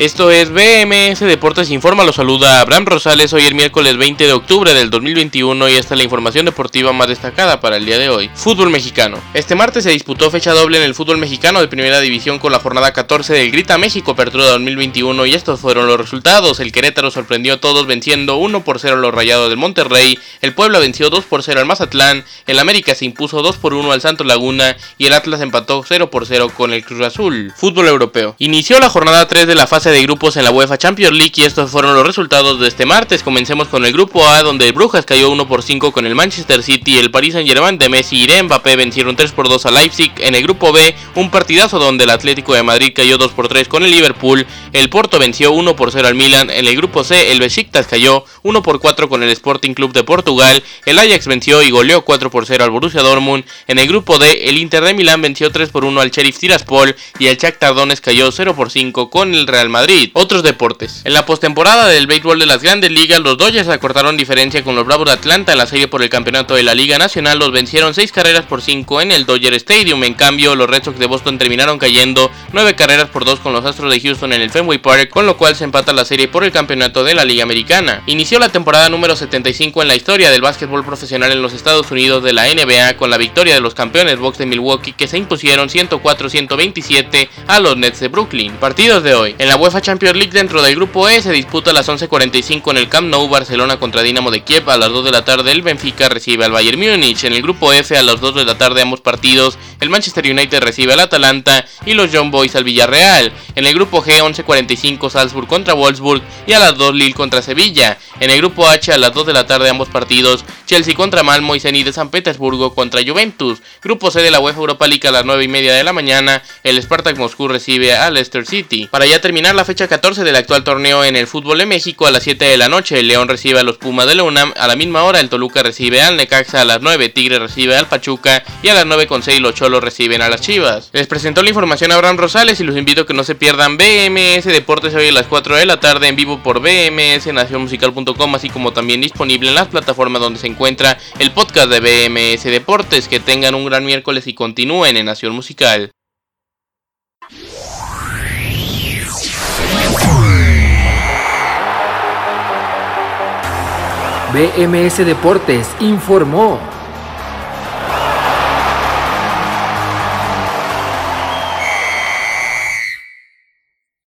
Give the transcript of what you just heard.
Esto es BMS Deportes Informa, lo saluda Abraham Rosales hoy el miércoles 20 de octubre del 2021 y esta es la información deportiva más destacada para el día de hoy. Fútbol mexicano. Este martes se disputó fecha doble en el fútbol mexicano de primera división con la jornada 14 del Grita México Apertura 2021 y estos fueron los resultados. El Querétaro sorprendió a todos venciendo 1 por 0 a los Rayados del Monterrey, el Puebla venció 2 por 0 al Mazatlán, el América se impuso 2 por 1 al Santos Laguna y el Atlas empató 0 por 0 con el Cruz Azul. Fútbol europeo. Inició la jornada 3 de la fase de grupos en la UEFA Champions League y estos fueron los resultados de este martes. Comencemos con el grupo A donde Brujas cayó 1 por 5 con el Manchester City, el Paris Saint Germain de Messi y Mbappé vencieron 3 por 2 a Leipzig. En el grupo B un partidazo donde el Atlético de Madrid cayó 2 por 3 con el Liverpool, el Porto venció 1 por 0 al Milan. En el grupo C el Besiktas cayó 1 por 4 con el Sporting Club de Portugal, el Ajax venció y goleó 4 por 0 al Borussia Dortmund. En el grupo D el Inter de Milán venció 3 por 1 al Sheriff Tiraspol y el Shakhtar Donetsk cayó 0 por 5 con el Real Madrid. Otros deportes. En la postemporada del béisbol de las grandes ligas, los Dodgers acortaron diferencia con los Bravos de Atlanta en la serie por el campeonato de la Liga Nacional. Los vencieron 6 carreras por 5 en el Dodger Stadium. En cambio, los Red Sox de Boston terminaron cayendo 9 carreras por 2 con los Astros de Houston en el Fenway Park, con lo cual se empata la serie por el campeonato de la Liga Americana. Inició la temporada número 75 en la historia del básquetbol profesional en los Estados Unidos de la NBA con la victoria de los campeones Bucks de Milwaukee que se impusieron 104-127 a los Nets de Brooklyn. Partidos de hoy. En la UEFA Champions League dentro del grupo E se disputa a las 11.45 en el Camp Nou Barcelona contra Dinamo de Kiev a las 2 de la tarde el Benfica recibe al Bayern Múnich. En el grupo F a las 2 de la tarde ambos partidos el Manchester United recibe al Atalanta y los John Boys al Villarreal. En el grupo G 11.45 Salzburg contra Wolfsburg y a las 2 Lille contra Sevilla. En el grupo H a las 2 de la tarde ambos partidos Chelsea contra Malmo y Zenit de San Petersburgo contra Juventus. Grupo C de la UEFA Europa League a las 9 y media de la mañana el Spartak Moscú recibe al Leicester City. Para ya terminar la fecha 14 del actual torneo en el fútbol de México a las 7 de la noche. El León recibe a los Pumas de la UNAM. A la misma hora el Toluca recibe al Necaxa. A las 9 Tigre recibe al Pachuca. Y a las 9 con 6 los Cholos reciben a las Chivas. Les presentó la información a Abraham Rosales y los invito a que no se pierdan BMS Deportes hoy a las 4 de la tarde en vivo por BMS Nacionmusical.com así como también disponible en las plataformas donde se encuentra el podcast de BMS Deportes. Que tengan un gran miércoles y continúen en Nación Musical. BMS Deportes informó.